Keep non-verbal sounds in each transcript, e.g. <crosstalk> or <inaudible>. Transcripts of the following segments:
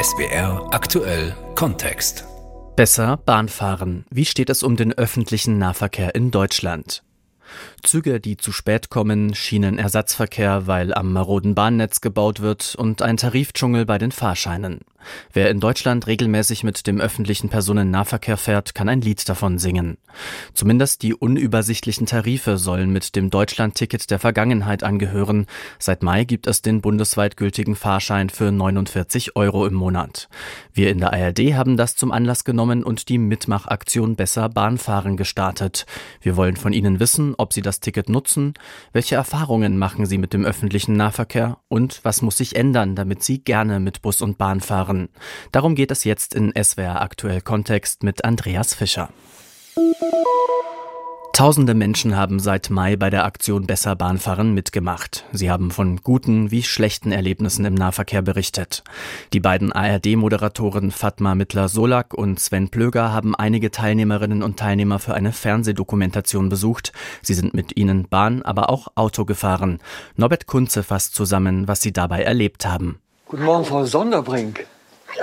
SWR aktuell Kontext. Besser Bahn fahren. Wie steht es um den öffentlichen Nahverkehr in Deutschland? Züge, die zu spät kommen, Schienenersatzverkehr, weil am maroden Bahnnetz gebaut wird und ein Tarifdschungel bei den Fahrscheinen. Wer in Deutschland regelmäßig mit dem öffentlichen Personennahverkehr fährt, kann ein Lied davon singen. Zumindest die unübersichtlichen Tarife sollen mit dem Deutschlandticket der Vergangenheit angehören. Seit Mai gibt es den bundesweit gültigen Fahrschein für 49 Euro im Monat. Wir in der ARD haben das zum Anlass genommen und die Mitmachaktion Besser Bahnfahren gestartet. Wir wollen von Ihnen wissen, ob Sie das Ticket nutzen, welche Erfahrungen machen Sie mit dem öffentlichen Nahverkehr und was muss sich ändern, damit Sie gerne mit Bus und Bahn fahren. Darum geht es jetzt in SWR aktuell Kontext mit Andreas Fischer. Tausende Menschen haben seit Mai bei der Aktion Besser Bahnfahren mitgemacht. Sie haben von guten wie schlechten Erlebnissen im Nahverkehr berichtet. Die beiden ARD-Moderatoren Fatma Mittler-Solak und Sven Plöger haben einige Teilnehmerinnen und Teilnehmer für eine Fernsehdokumentation besucht. Sie sind mit ihnen Bahn, aber auch Auto gefahren. Norbert Kunze fasst zusammen, was sie dabei erlebt haben. Guten Morgen, Frau Sonderbrink.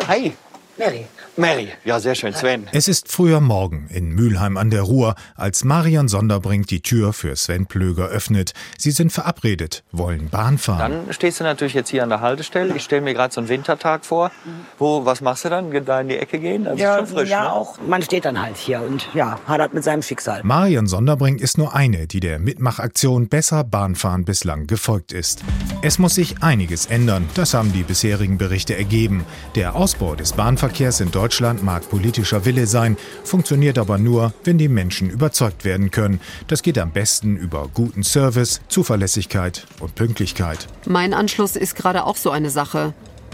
Hi. Mary. Mary. Ja, sehr schön. Sven. Es ist früher Morgen in Mülheim an der Ruhr, als Marion Sonderbrink die Tür für Sven Plöger öffnet. Sie sind verabredet, wollen Bahn fahren. Dann stehst du natürlich jetzt hier an der Haltestelle. Ich stelle mir gerade so einen Wintertag vor. Wo, was machst du dann? Da in die Ecke gehen? Das Ja, ist schon frisch, ja ne? auch. Man steht dann halt hier und ja, hadert mit seinem Schicksal. Marion Sonderbrink ist nur eine, die der Mitmachaktion Besser Bahnfahren bislang gefolgt ist. Es muss sich einiges ändern, das haben die bisherigen Berichte ergeben. Der Ausbau des Bahnverkehrs in Deutschland mag politischer Wille sein, funktioniert aber nur, wenn die Menschen überzeugt werden können. Das geht am besten über guten Service, Zuverlässigkeit und Pünktlichkeit. Mein Anschluss ist gerade auch so eine Sache.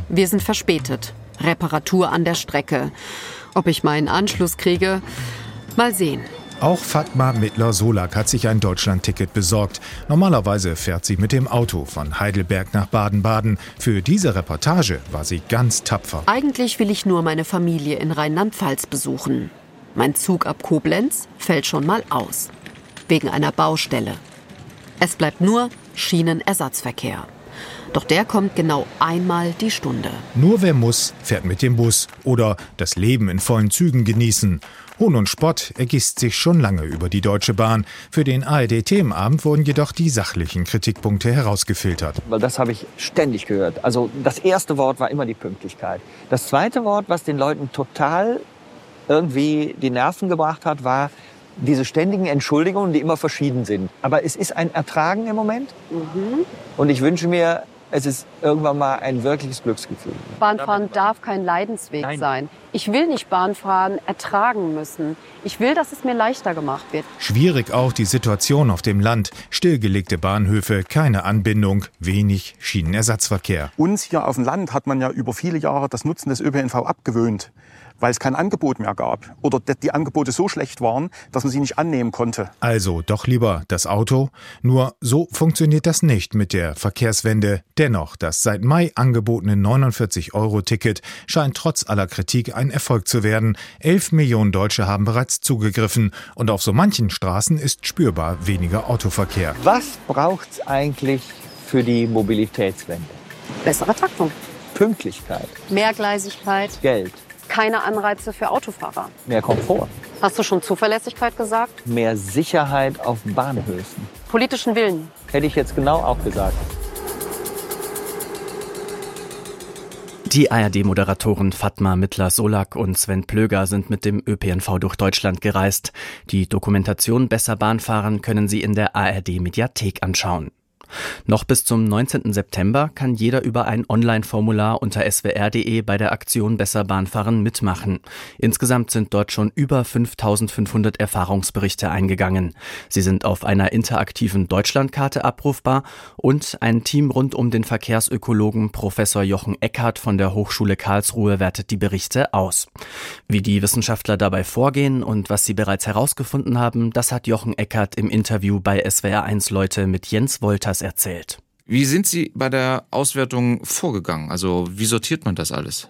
Wir sind verspätet. Reparatur an der Strecke. Ob ich meinen Anschluss kriege? Mal sehen. Auch Fatma Mittler-Solak hat sich ein Deutschlandticket besorgt. Normalerweise fährt sie mit dem Auto von Heidelberg nach Baden-Baden. Für diese Reportage war sie ganz tapfer. Eigentlich will ich nur meine Familie in Rheinland-Pfalz besuchen. Mein Zug ab Koblenz fällt schon mal aus. Wegen einer Baustelle. Es bleibt nur Schienenersatzverkehr. Doch der kommt genau einmal die Stunde. Nur wer muss, fährt mit dem Bus oder das Leben in vollen Zügen genießen. Hohn und Spott ergießt sich schon lange über die Deutsche Bahn. Für den ARD-Themenabend wurden jedoch die sachlichen Kritikpunkte herausgefiltert. Weil das habe ich ständig gehört. Also das erste Wort war immer die Pünktlichkeit. Das zweite Wort, was den Leuten total irgendwie die Nerven gebracht hat, war diese ständigen Entschuldigungen, die immer verschieden sind. Aber es ist ein Ertragen im Moment. Und ich wünsche mir, es ist irgendwann mal ein wirkliches Glücksgefühl. Bahnfahren darf kein Leidensweg Nein. sein. Ich will nicht Bahnfahren ertragen müssen. Ich will, dass es mir leichter gemacht wird. Schwierig auch die Situation auf dem Land. Stillgelegte Bahnhöfe, keine Anbindung, wenig Schienenersatzverkehr. Uns hier auf dem Land hat man ja über viele Jahre das Nutzen des ÖPNV abgewöhnt, weil es kein Angebot mehr gab oder die- Angebote so schlecht waren, dass man sie nicht annehmen konnte. Also doch lieber das Auto. Nur so funktioniert das nicht mit der Verkehrswende. Dennoch, das seit Mai angebotene 49-Euro-Ticket scheint trotz aller Kritik ein Erfolg zu werden. Elf Millionen Deutsche haben bereits zugegriffen und auf so manchen Straßen ist spürbar weniger Autoverkehr. Was braucht es eigentlich für die Mobilitätswende? Bessere Taktung. Pünktlichkeit, Mehrgleisigkeit. Geld, Keine Anreize für Autofahrer. mehr Komfort, Hast du schon Zuverlässigkeit gesagt? mehr Sicherheit auf Bahnhöfen. Politischen Willen. Hätte ich jetzt genau auch gesagt. Die ARD-Moderatoren Fatma Mittler-Solak und Sven Plöger sind mit dem ÖPNV durch Deutschland gereist. Die Dokumentation Besser Bahnfahren können Sie in der ARD-Mediathek anschauen. Noch bis zum 19. September kann jeder über ein Online-Formular unter swr.de bei der Aktion Besser Bahnfahren mitmachen. Insgesamt sind dort schon über 5500 Erfahrungsberichte eingegangen. Sie sind auf einer interaktiven Deutschlandkarte abrufbar und ein Team rund um den Verkehrsökologen Professor Jochen Eckhardt von der Hochschule Karlsruhe wertet die Berichte aus. Wie die Wissenschaftler dabei vorgehen und was sie bereits herausgefunden haben, das hat Jochen Eckhardt im Interview bei SWR1 Leute mit Jens Wolters erzählt. Wie sind Sie bei der Auswertung vorgegangen? Also wie sortiert man das alles?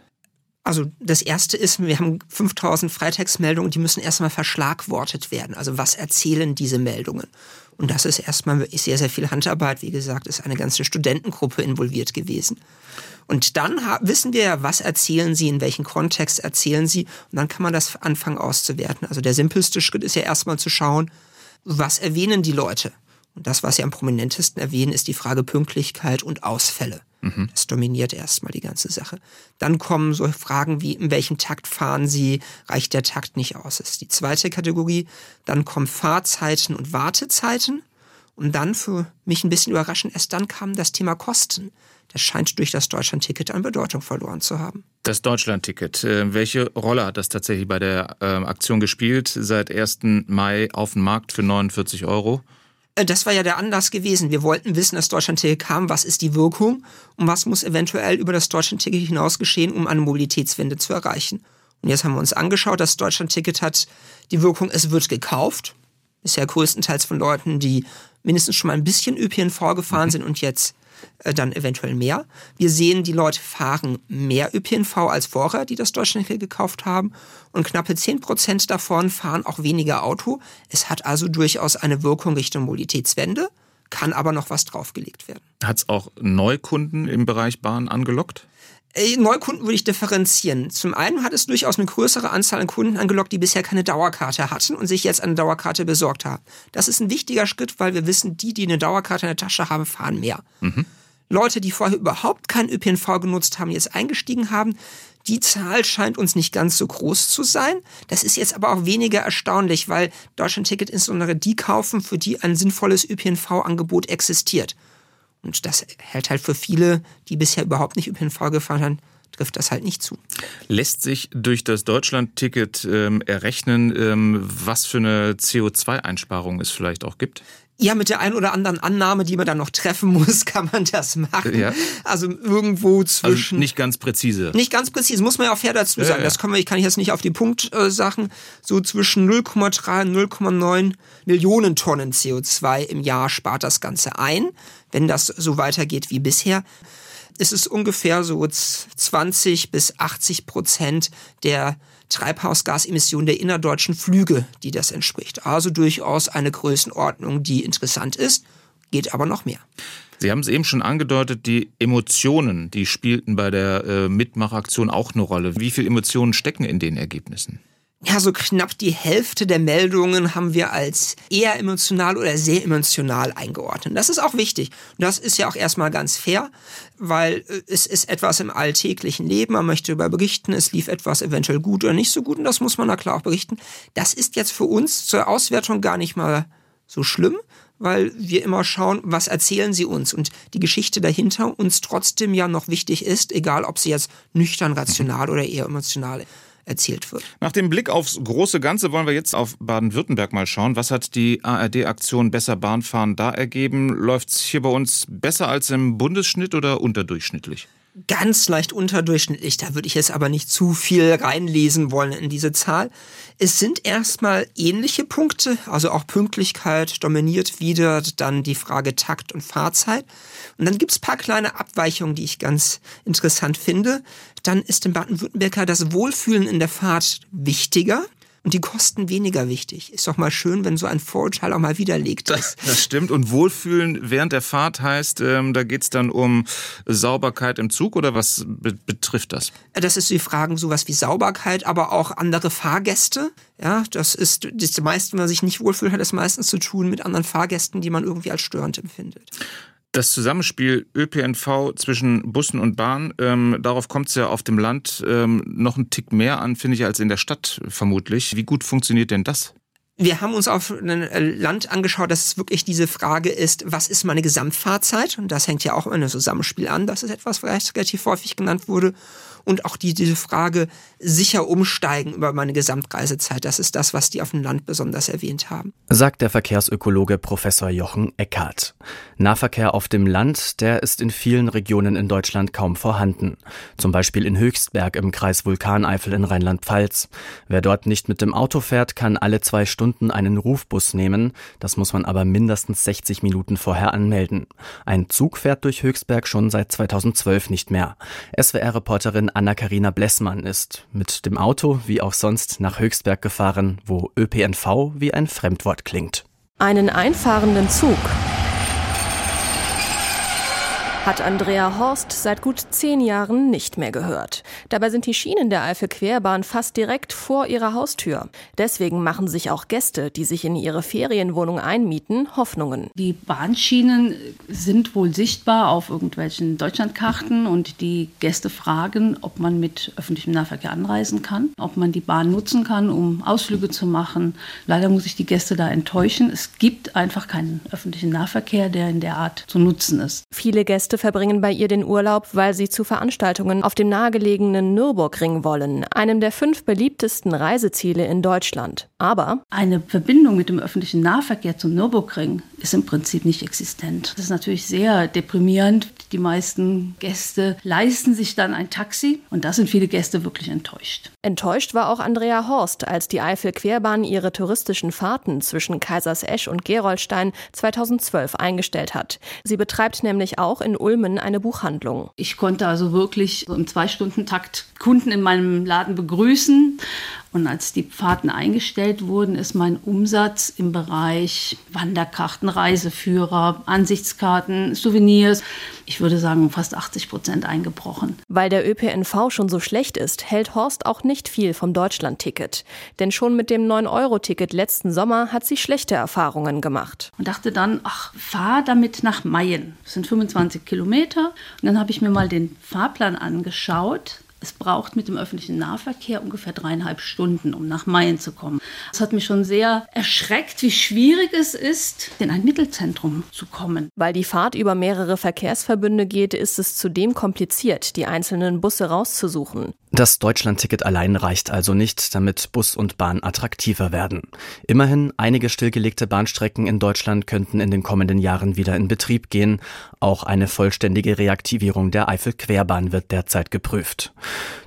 Also das erste ist, wir haben 5000 Freitextmeldungen, die müssen erstmal verschlagwortet werden. Also was erzählen diese Meldungen? Und das ist erstmal wirklich sehr, sehr viel Handarbeit. Wie gesagt, ist eine ganze Studentengruppe involviert gewesen. Und dann wissen wir ja, was erzählen sie, in welchem Kontext erzählen sie. Und dann kann man das anfangen auszuwerten. Also der simpelste Schritt ist ja erstmal zu schauen, was erwähnen die Leute? Und das, was sie am prominentesten erwähnen, ist die Frage Pünktlichkeit und Ausfälle. Mhm. Das dominiert erstmal die ganze Sache. Dann kommen so Fragen wie, in welchem Takt fahren Sie? Reicht der Takt nicht aus? Das ist die zweite Kategorie. Dann kommen Fahrzeiten und Wartezeiten. Und dann für mich ein bisschen überraschend, erst dann kam das Thema Kosten. Das scheint durch das Deutschlandticket an Bedeutung verloren zu haben. Das Deutschlandticket, äh, welche Rolle hat das tatsächlich bei der äh, Aktion gespielt? Seit 1. Mai auf dem Markt für 49 Euro? Äh, das war ja der Anlass gewesen. Wir wollten wissen, dass Deutschlandticket kam, was ist die Wirkung und was muss eventuell über das Deutschlandticket hinaus geschehen, um eine Mobilitätswende zu erreichen. Und jetzt haben wir uns angeschaut, das Deutschlandticket hat die Wirkung, es wird gekauft. Bisher größtenteils von Leuten, die mindestens schon mal ein bisschen ÖPNV gefahren sind und jetzt dann eventuell mehr. Wir sehen, die Leute fahren mehr ÖPNV als vorher, die das Deutschlandticket gekauft haben. Und knappe 10 Prozent davon fahren auch weniger Auto. Es hat also durchaus eine Wirkung Richtung Mobilitätswende, kann aber noch was draufgelegt werden. Hat es auch Neukunden im Bereich Bahn angelockt? Äh, Neukunden würde ich differenzieren. Zum einen hat es durchaus eine größere Anzahl an Kunden angelockt, die bisher keine Dauerkarte hatten und sich jetzt eine Dauerkarte besorgt haben. Das ist ein wichtiger Schritt, weil wir wissen, die, die eine Dauerkarte in der Tasche haben, fahren mehr. Mhm. Leute, die vorher überhaupt keinen ÖPNV genutzt haben, jetzt eingestiegen haben, die Zahl scheint uns nicht ganz so groß zu sein. Das ist jetzt aber auch weniger erstaunlich, weil Deutschland-Ticket insbesondere die kaufen, für die ein sinnvolles ÖPNV-Angebot existiert. Und das hält halt für viele, die bisher überhaupt nicht ÖPNV gefahren haben, trifft das halt nicht zu. Lässt sich durch das Deutschland-Ticket ähm, errechnen, ähm, was für eine CO2-Einsparung es vielleicht auch gibt? Ja, mit der ein oder anderen Annahme, die man dann noch treffen <laughs> muss, kann man das machen. Ja. Also irgendwo zwischen. Also nicht ganz präzise. Nicht ganz präzise, muss man ja auch fair dazu sagen. Ja, ja. Das können wir, ich kann ich jetzt nicht auf die Punkt äh, sagen. So zwischen 0,3 und 0,9 Millionen Tonnen CO2 im Jahr spart das Ganze ein, wenn das so weitergeht wie bisher ist es ungefähr so 20 bis 80 Prozent der Treibhausgasemissionen der innerdeutschen Flüge, die das entspricht. Also durchaus eine Größenordnung, die interessant ist, geht aber noch mehr. Sie haben es eben schon angedeutet, die Emotionen, die spielten bei der äh, Mitmachaktion auch eine Rolle. Wie viele Emotionen stecken in den Ergebnissen? Ja, so knapp die Hälfte der Meldungen haben wir als eher emotional oder sehr emotional eingeordnet. Das ist auch wichtig. Das ist ja auch erstmal ganz fair, weil äh, es ist etwas im alltäglichen Leben. Man möchte darüber berichten. Es lief etwas eventuell gut oder nicht so gut. Und das muss man da klar auch berichten. Das ist jetzt für uns zur Auswertung gar nicht mal so schlimm, weil wir immer schauen, was erzählen sie uns und die Geschichte dahinter uns trotzdem ja noch wichtig ist, egal ob sie jetzt nüchtern, rational oder eher emotional ist erzielt wird. Nach dem Blick aufs große Ganze wollen wir jetzt auf Baden-Württemberg mal schauen. Was hat die ARD-Aktion Besser Bahnfahren da ergeben? Läuft es hier bei uns besser als im Bundesschnitt oder unterdurchschnittlich? Ganz leicht unterdurchschnittlich. Da würde ich jetzt aber nicht zu viel reinlesen wollen in diese Zahl. Es sind erstmal ähnliche Punkte, also auch Pünktlichkeit dominiert wieder dann die Frage Takt und Fahrzeit. Und dann gibt's paar kleine Abweichungen, die ich ganz interessant finde. Dann ist im Baden-Württemberger das Wohlfühlen in der Fahrt wichtiger und die Kosten weniger wichtig. Ist doch mal schön, wenn so ein Vorurteil auch mal widerlegt ist. Das, stimmt. Und Wohlfühlen während der Fahrt heißt, ähm, da geht's dann um Sauberkeit im Zug oder was be betrifft das? Das ist die Fragen sowas wie Sauberkeit, aber auch andere Fahrgäste. Ja, das ist das meiste, wenn man sich nicht wohlfühlt, hat es meistens zu tun mit anderen Fahrgästen, die man irgendwie als störend empfindet. Das Zusammenspiel ÖPNV zwischen Bussen und Bahn, ähm, darauf kommt es ja auf dem Land ähm, noch einen Tick mehr an, finde ich, als in der Stadt vermutlich. Wie gut funktioniert denn das? Wir haben uns auf ein äh, Land angeschaut, dass es wirklich diese Frage ist, was ist meine Gesamtfahrzeit? Und das hängt ja auch in einem Zusammenspiel an. Das ist etwas, was relativ häufig genannt wurde und auch die, diese Frage sicher umsteigen über meine Gesamtreisezeit. Das ist das, was die auf dem Land besonders erwähnt haben. Sagt der Verkehrsökologe Professor Jochen Eckhardt. Nahverkehr auf dem Land, der ist in vielen Regionen in Deutschland kaum vorhanden. Zum Beispiel in Höchstberg im Kreis Vulkaneifel in Rheinland-Pfalz. Wer dort nicht mit dem Auto fährt, kann alle zwei Stunden einen Rufbus nehmen. Das muss man aber mindestens 60 Minuten vorher anmelden. Ein Zug fährt durch Höchstberg schon seit 2012 nicht mehr. SWR-Reporterin Anna-Karina Blessmann ist mit dem Auto wie auch sonst nach Höchstberg gefahren, wo ÖPNV wie ein Fremdwort klingt. Einen einfahrenden Zug hat Andrea Horst seit gut zehn Jahren nicht mehr gehört. Dabei sind die Schienen der Eifel-Querbahn fast direkt vor ihrer Haustür. Deswegen machen sich auch Gäste, die sich in ihre Ferienwohnung einmieten, Hoffnungen. Die Bahnschienen sind wohl sichtbar auf irgendwelchen Deutschlandkarten und die Gäste fragen, ob man mit öffentlichem Nahverkehr anreisen kann, ob man die Bahn nutzen kann, um Ausflüge zu machen. Leider muss ich die Gäste da enttäuschen. Es gibt einfach keinen öffentlichen Nahverkehr, der in der Art zu nutzen ist. Viele Gäste Gäste verbringen bei ihr den Urlaub, weil sie zu Veranstaltungen auf dem nahegelegenen Nürburgring wollen, einem der fünf beliebtesten Reiseziele in Deutschland. Aber eine Verbindung mit dem öffentlichen Nahverkehr zum Nürburgring ist im Prinzip nicht existent. Das ist natürlich sehr deprimierend. Die meisten Gäste leisten sich dann ein Taxi und da sind viele Gäste wirklich enttäuscht. Enttäuscht war auch Andrea Horst, als die Eifel-Querbahn ihre touristischen Fahrten zwischen Kaisersesch und Gerolstein 2012 eingestellt hat. Sie betreibt nämlich auch in Ulmen eine Buchhandlung. Ich konnte also wirklich im Zwei-Stunden-Takt Kunden in meinem Laden begrüßen und als die Fahrten eingestellt wurden, ist mein Umsatz im Bereich Wanderkarten, Reiseführer, Ansichtskarten, Souvenirs, ich würde sagen, fast 80 Prozent eingebrochen. Weil der ÖPNV schon so schlecht ist, hält Horst auch nicht viel vom Deutschland-Ticket. Denn schon mit dem 9-Euro-Ticket letzten Sommer hat sie schlechte Erfahrungen gemacht. Und dachte dann, ach, fahr damit nach Mayen. Das sind 25 Kilometer. Und dann habe ich mir mal den Fahrplan angeschaut es braucht mit dem öffentlichen Nahverkehr ungefähr dreieinhalb Stunden, um nach Mayen zu kommen. Das hat mich schon sehr erschreckt, wie schwierig es ist, in ein Mittelzentrum zu kommen. Weil die Fahrt über mehrere Verkehrsverbünde geht, ist es zudem kompliziert, die einzelnen Busse rauszusuchen. Das Deutschlandticket allein reicht also nicht, damit Bus und Bahn attraktiver werden. Immerhin, einige stillgelegte Bahnstrecken in Deutschland könnten in den kommenden Jahren wieder in Betrieb gehen. Auch eine vollständige Reaktivierung der Eifel-Querbahn wird derzeit geprüft.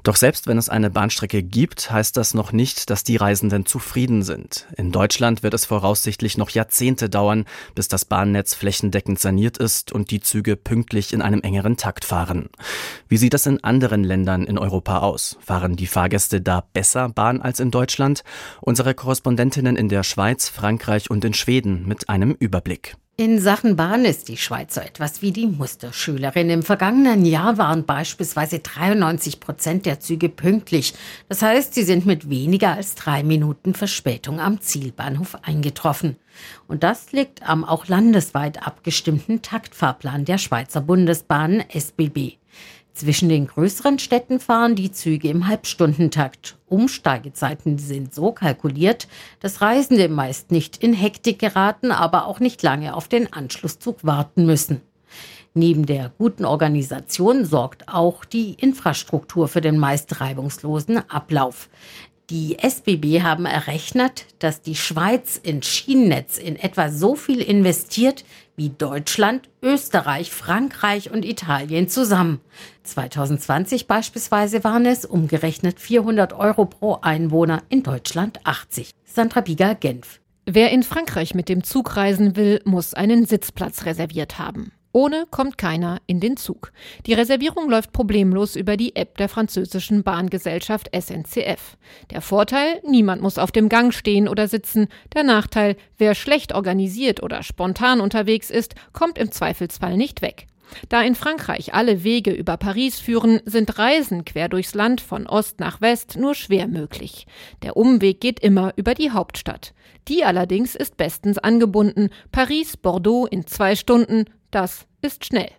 Doch selbst wenn es eine Bahnstrecke gibt, heißt das noch nicht, dass die Reisenden zufrieden sind. In Deutschland wird es voraussichtlich noch Jahrzehnte dauern, bis das Bahnnetz flächendeckend saniert ist und die Züge pünktlich in einem engeren Takt fahren. Wie sieht das in anderen Ländern in Europa aus? Fahren die Fahrgäste da besser Bahn als in Deutschland? Unsere Korrespondentinnen in der Schweiz, Frankreich und in Schweden mit einem Überblick. In Sachen Bahn ist die Schweiz so etwas wie die Musterschülerin. Im vergangenen Jahr waren beispielsweise 93 Prozent der Züge pünktlich. Das heißt, sie sind mit weniger als drei Minuten Verspätung am Zielbahnhof eingetroffen. Und das liegt am auch landesweit abgestimmten Taktfahrplan der Schweizer Bundesbahnen SBB. Zwischen den größeren Städten fahren die Züge im Halbstundentakt. Umsteigezeiten sind so kalkuliert, dass Reisende meist nicht in Hektik geraten, aber auch nicht lange auf den Anschlusszug warten müssen. Neben der guten Organisation sorgt auch die Infrastruktur für den meist reibungslosen Ablauf. Die SBB haben errechnet, dass die Schweiz in Schienennetz in etwa so viel investiert wie Deutschland, Österreich, Frankreich und Italien zusammen. 2020 beispielsweise waren es umgerechnet 400 Euro pro Einwohner, in Deutschland 80. Sandra Bieger, Genf. Wer in Frankreich mit dem Zug reisen will, muss einen Sitzplatz reserviert haben. Ohne kommt keiner in den Zug. Die Reservierung läuft problemlos über die App der französischen Bahngesellschaft SNCF. Der Vorteil, niemand muss auf dem Gang stehen oder sitzen. Der Nachteil, wer schlecht organisiert oder spontan unterwegs ist, kommt im Zweifelsfall nicht weg. Da in Frankreich alle Wege über Paris führen, sind Reisen quer durchs Land von Ost nach West nur schwer möglich. Der Umweg geht immer über die Hauptstadt. Die allerdings ist bestens angebunden. Paris, Bordeaux in zwei Stunden, das ist schnell.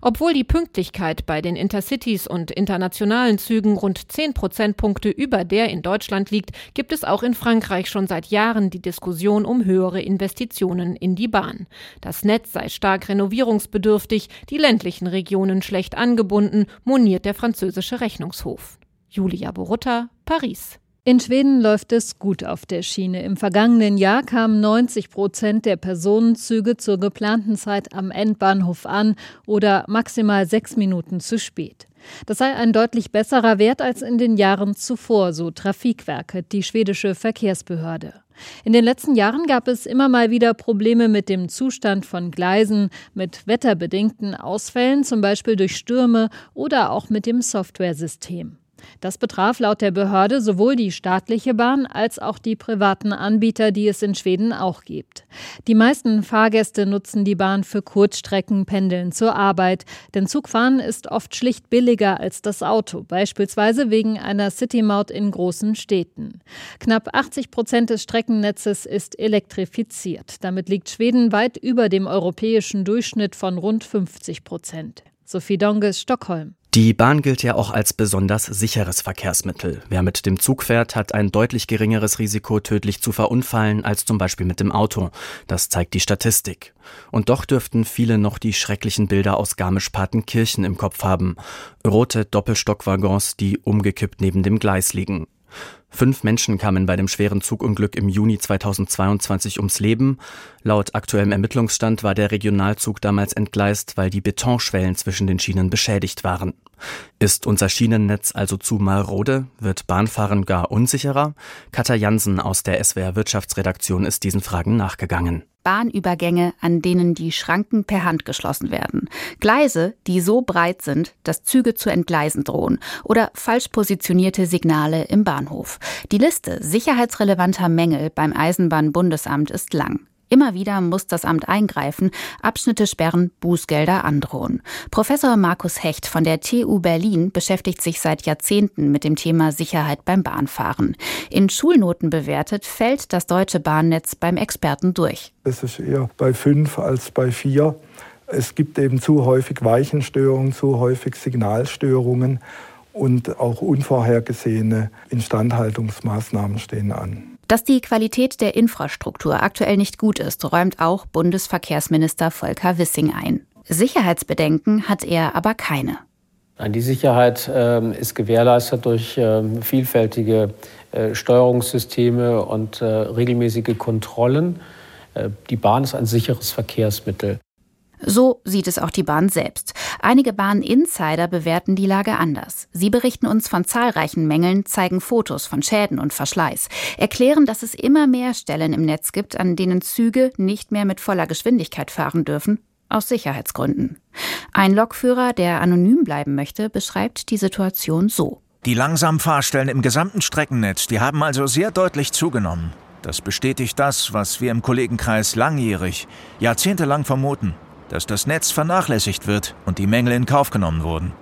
Obwohl die Pünktlichkeit bei den Intercities und internationalen Zügen rund 10 Prozentpunkte über der in Deutschland liegt, gibt es auch in Frankreich schon seit Jahren die Diskussion um höhere Investitionen in die Bahn. Das Netz sei stark renovierungsbedürftig, die ländlichen Regionen schlecht angebunden, moniert der französische Rechnungshof. Julia Borutta, Paris. In Schweden läuft es gut auf der Schiene. Im vergangenen Jahr kamen 90 Prozent der Personenzüge zur geplanten Zeit am Endbahnhof an oder maximal sechs Minuten zu spät. Das sei ein deutlich besserer Wert als in den Jahren zuvor, so Trafikwerke, die schwedische Verkehrsbehörde. In den letzten Jahren gab es immer mal wieder Probleme mit dem Zustand von Gleisen, mit wetterbedingten Ausfällen, zum Beispiel durch Stürme oder auch mit dem Softwaresystem. Das betraf laut der Behörde sowohl die staatliche Bahn als auch die privaten Anbieter, die es in Schweden auch gibt. Die meisten Fahrgäste nutzen die Bahn für Kurzstrecken, Pendeln zur Arbeit, denn Zugfahren ist oft schlicht billiger als das Auto, beispielsweise wegen einer City-Maut in großen Städten. Knapp 80 Prozent des Streckennetzes ist elektrifiziert. Damit liegt Schweden weit über dem europäischen Durchschnitt von rund 50 Prozent. Sophie Donges, Stockholm. Die Bahn gilt ja auch als besonders sicheres Verkehrsmittel. Wer mit dem Zug fährt, hat ein deutlich geringeres Risiko, tödlich zu verunfallen, als zum Beispiel mit dem Auto. Das zeigt die Statistik. Und doch dürften viele noch die schrecklichen Bilder aus Garmisch-Partenkirchen im Kopf haben. Rote Doppelstockwaggons, die umgekippt neben dem Gleis liegen. Fünf Menschen kamen bei dem schweren Zugunglück im Juni 2022 ums Leben. Laut aktuellem Ermittlungsstand war der Regionalzug damals entgleist, weil die Betonschwellen zwischen den Schienen beschädigt waren. Ist unser Schienennetz also zu marode? Wird Bahnfahren gar unsicherer? Katja Jansen aus der SWR Wirtschaftsredaktion ist diesen Fragen nachgegangen. Bahnübergänge, an denen die Schranken per Hand geschlossen werden. Gleise, die so breit sind, dass Züge zu entgleisen drohen. Oder falsch positionierte Signale im Bahnhof. Die Liste sicherheitsrelevanter Mängel beim Eisenbahnbundesamt ist lang. Immer wieder muss das Amt eingreifen, Abschnitte sperren, Bußgelder androhen. Professor Markus Hecht von der TU Berlin beschäftigt sich seit Jahrzehnten mit dem Thema Sicherheit beim Bahnfahren. In Schulnoten bewertet fällt das deutsche Bahnnetz beim Experten durch. Es ist eher bei fünf als bei vier. Es gibt eben zu häufig Weichenstörungen, zu häufig Signalstörungen und auch unvorhergesehene Instandhaltungsmaßnahmen stehen an. Dass die Qualität der Infrastruktur aktuell nicht gut ist, räumt auch Bundesverkehrsminister Volker Wissing ein. Sicherheitsbedenken hat er aber keine. Die Sicherheit äh, ist gewährleistet durch äh, vielfältige äh, Steuerungssysteme und äh, regelmäßige Kontrollen. Äh, die Bahn ist ein sicheres Verkehrsmittel. So sieht es auch die Bahn selbst. Einige Bahn-Insider bewerten die Lage anders. Sie berichten uns von zahlreichen Mängeln, zeigen Fotos von Schäden und Verschleiß, erklären, dass es immer mehr Stellen im Netz gibt, an denen Züge nicht mehr mit voller Geschwindigkeit fahren dürfen, aus Sicherheitsgründen. Ein Lokführer, der anonym bleiben möchte, beschreibt die Situation so. Die Langsamfahrstellen im gesamten Streckennetz, die haben also sehr deutlich zugenommen. Das bestätigt das, was wir im Kollegenkreis langjährig, jahrzehntelang vermuten dass das Netz vernachlässigt wird und die Mängel in Kauf genommen wurden.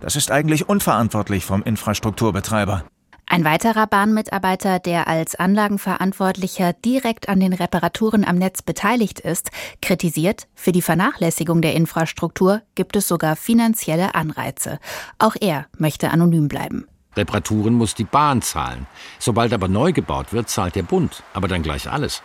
Das ist eigentlich unverantwortlich vom Infrastrukturbetreiber. Ein weiterer Bahnmitarbeiter, der als Anlagenverantwortlicher direkt an den Reparaturen am Netz beteiligt ist, kritisiert, für die Vernachlässigung der Infrastruktur gibt es sogar finanzielle Anreize. Auch er möchte anonym bleiben. Reparaturen muss die Bahn zahlen. Sobald aber neu gebaut wird, zahlt der Bund, aber dann gleich alles.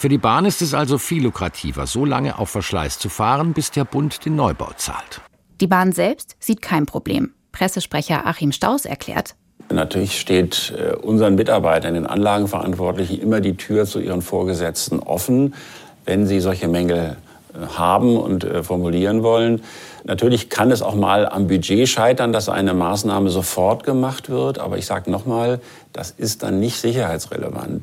Für die Bahn ist es also viel lukrativer, so lange auf Verschleiß zu fahren, bis der Bund den Neubau zahlt. Die Bahn selbst sieht kein Problem. Pressesprecher Achim Staus erklärt, Natürlich steht äh, unseren Mitarbeitern, den Anlagenverantwortlichen, immer die Tür zu ihren Vorgesetzten offen, wenn sie solche Mängel äh, haben und äh, formulieren wollen. Natürlich kann es auch mal am Budget scheitern, dass eine Maßnahme sofort gemacht wird. Aber ich sage nochmal, das ist dann nicht sicherheitsrelevant.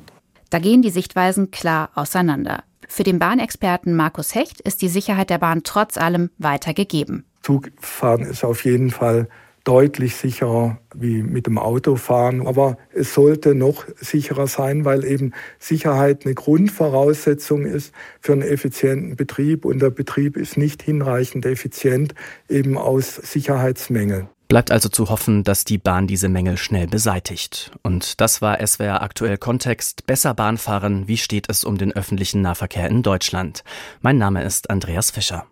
Da gehen die Sichtweisen klar auseinander. Für den Bahnexperten Markus Hecht ist die Sicherheit der Bahn trotz allem weiter gegeben. Zugfahren ist auf jeden Fall deutlich sicherer wie mit dem Autofahren. Aber es sollte noch sicherer sein, weil eben Sicherheit eine Grundvoraussetzung ist für einen effizienten Betrieb. Und der Betrieb ist nicht hinreichend effizient eben aus Sicherheitsmängeln. Bleibt also zu hoffen, dass die Bahn diese Mängel schnell beseitigt. Und das war SWR aktuell Kontext. Besser Bahnfahren. Wie steht es um den öffentlichen Nahverkehr in Deutschland? Mein Name ist Andreas Fischer.